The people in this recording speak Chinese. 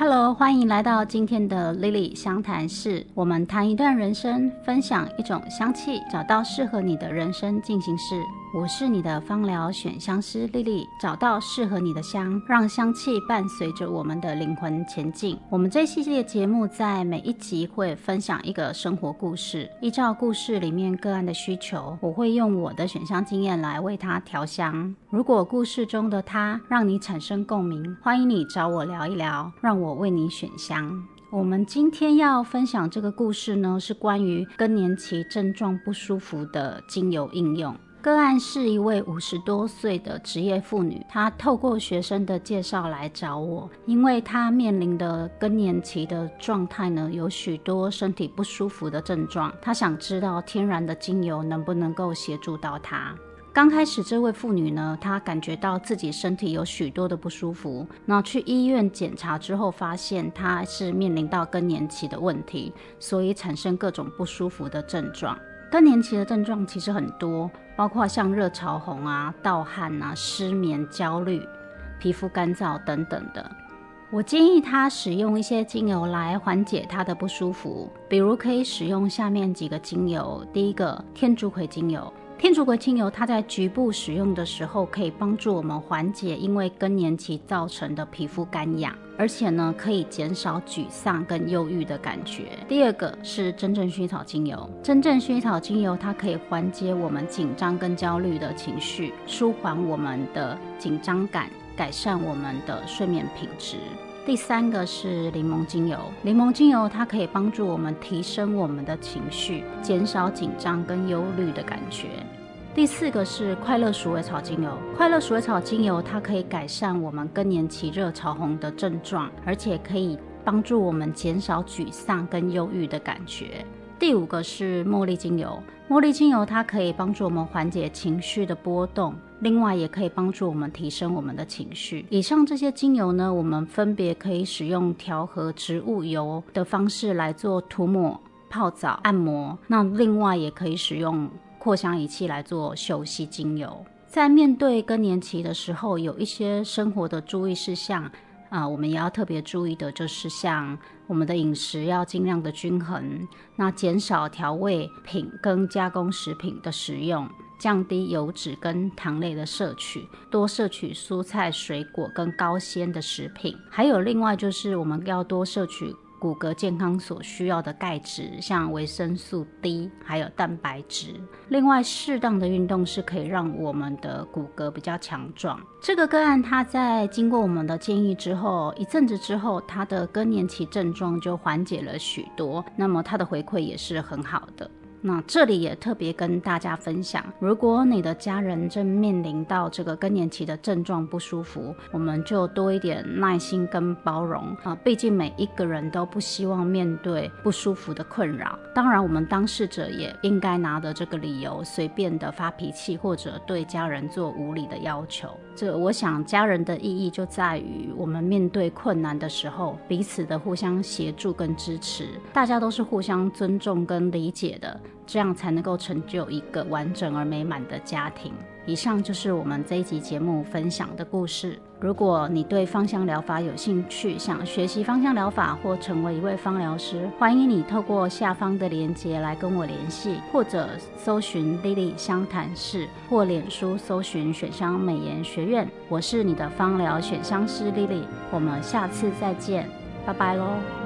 Hello，欢迎来到今天的 Lily 相谈室。我们谈一段人生，分享一种香气，找到适合你的人生进行式。我是你的芳疗选香师 Lily，找到适合你的香，让香气伴随着我们的灵魂前进。我们这系列节目在每一集会分享一个生活故事，依照故事里面个案的需求，我会用我的选香经验来为他调香。如果故事中的他让你产生共鸣，欢迎你找我聊一聊，让我。为你选香。我们今天要分享这个故事呢，是关于更年期症状不舒服的精油应用。个案是一位五十多岁的职业妇女，她透过学生的介绍来找我，因为她面临的更年期的状态呢，有许多身体不舒服的症状。她想知道天然的精油能不能够协助到她。刚开始，这位妇女呢，她感觉到自己身体有许多的不舒服。那去医院检查之后，发现她是面临到更年期的问题，所以产生各种不舒服的症状。更年期的症状其实很多，包括像热潮红啊、盗汗啊、失眠、焦虑、皮肤干燥等等的。我建议他使用一些精油来缓解他的不舒服，比如可以使用下面几个精油。第一个，天竺葵精油。天竺葵精油，它在局部使用的时候，可以帮助我们缓解因为更年期造成的皮肤干痒，而且呢，可以减少沮丧跟忧郁的感觉。第二个是真正薰衣草精油，真正薰衣草精油，它可以缓解我们紧张跟焦虑的情绪，舒缓我们的紧张感，改善我们的睡眠品质。第三个是柠檬精油，柠檬精油它可以帮助我们提升我们的情绪，减少紧张跟忧虑的感觉。第四个是快乐鼠尾草精油，快乐鼠尾草精油它可以改善我们更年期热潮红的症状，而且可以帮助我们减少沮丧跟忧郁的感觉。第五个是茉莉精油，茉莉精油它可以帮助我们缓解情绪的波动，另外也可以帮助我们提升我们的情绪。以上这些精油呢，我们分别可以使用调和植物油的方式来做涂抹、泡澡、按摩，那另外也可以使用扩香仪器来做休息精油。在面对更年期的时候，有一些生活的注意事项。啊，我们也要特别注意的，就是像我们的饮食要尽量的均衡，那减少调味品跟加工食品的食用，降低油脂跟糖类的摄取，多摄取蔬菜水果跟高纤的食品，还有另外就是我们要多摄取。骨骼健康所需要的钙质，像维生素 D，还有蛋白质。另外，适当的运动是可以让我们的骨骼比较强壮。这个个案，他在经过我们的建议之后，一阵子之后，他的更年期症状就缓解了许多。那么，他的回馈也是很好的。那这里也特别跟大家分享，如果你的家人正面临到这个更年期的症状不舒服，我们就多一点耐心跟包容啊。毕竟每一个人都不希望面对不舒服的困扰。当然，我们当事者也应该拿着这个理由随便的发脾气，或者对家人做无理的要求。这我想家人的意义就在于我们面对困难的时候，彼此的互相协助跟支持，大家都是互相尊重跟理解的。这样才能够成就一个完整而美满的家庭。以上就是我们这一集节目分享的故事。如果你对芳香疗法有兴趣，想学习芳香疗法或成为一位芳疗师，欢迎你透过下方的链接来跟我联系，或者搜寻 Lily 香谈室，或脸书搜寻选香美颜学院。我是你的芳疗选香师 Lily，我们下次再见，拜拜喽。